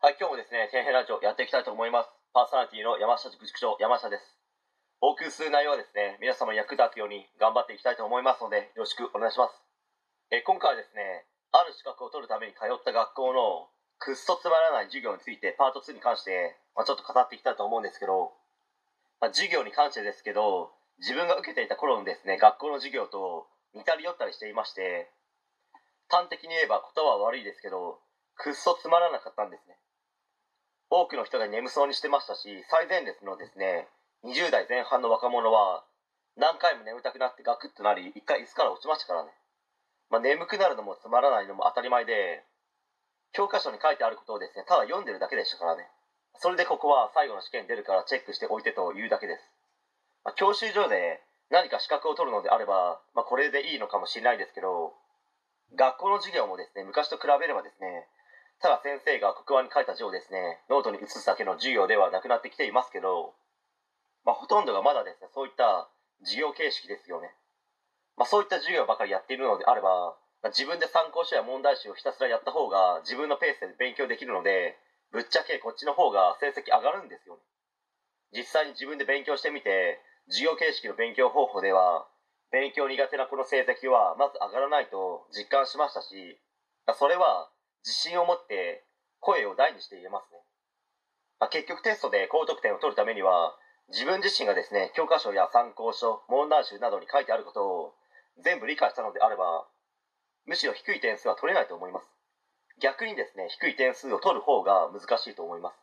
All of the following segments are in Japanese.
はい、今日もですね、天変ラジオやっていきたいと思います。パーソナリティの山下塾塾長、山下です。お送りする内容はですね、皆様に役立つように頑張っていきたいと思いますので、よろしくお願いします。え今回はですね、ある資格を取るために通った学校のくっそつまらない授業について、パート2に関して、まあ、ちょっと語っていきたいと思うんですけど、まあ、授業に関してですけど、自分が受けていた頃のですね、学校の授業と似たり寄ったりしていまして、端的に言えば言葉は悪いですけど、くっそつまらなかったんですね。多くの人が眠そうにしてましたし最前列のですね20代前半の若者は何回も眠たくなってガクッとなり一回椅子から落ちましたからね、まあ、眠くなるのもつまらないのも当たり前で教科書に書いてあることをですねただ読んでるだけでしたからね。それでここは最後の試験出るからチェックしておいてというだけです、まあ、教習所で何か資格を取るのであれば、まあ、これでいいのかもしれないですけど学校の授業もですね昔と比べればですねただ先生が黒板に書いた字をですねノートに写すだけの授業ではなくなってきていますけど、まあ、ほとんどがまだですねそういった授業形式ですよね、まあ、そういった授業ばかりやっているのであれば、まあ、自分で参考書や問題集をひたすらやった方が自分のペースで勉強できるのでぶっちゃけこっちの方が成績上がるんですよね。実際に自分で勉強してみて授業形式の勉強方法では勉強苦手なこの成績はまず上がらないと実感しましたしそれは自信を持って声を大にして言えますね、まあ、結局テストで高得点を取るためには自分自身がですね教科書や参考書問題集などに書いてあることを全部理解したのであればむしろ低い点数は取れないと思います。逆にですね低い点数を取る方が難しいと思います、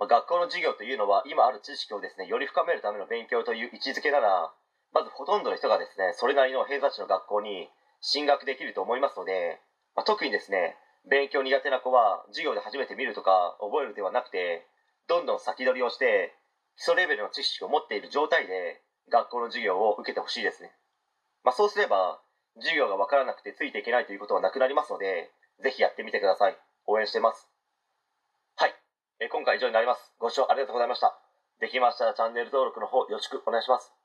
まあ、学校の授業というのは今ある知識をですねより深めるための勉強という位置づけならまずほとんどの人がですねそれなりの偏差値の学校に進学できると思いますので、まあ、特にですね勉強苦手な子は授業で初めて見るとか覚えるではなくてどんどん先取りをして基礎レベルの知識を持っている状態で学校の授業を受けてほしいですね、まあ、そうすれば授業が分からなくてついていけないということはなくなりますのでぜひやってみてください。応援してます。はい、え今回以上になります。ご視聴ありがとうございました。できましたらチャンネル登録の方よろしくお願いします。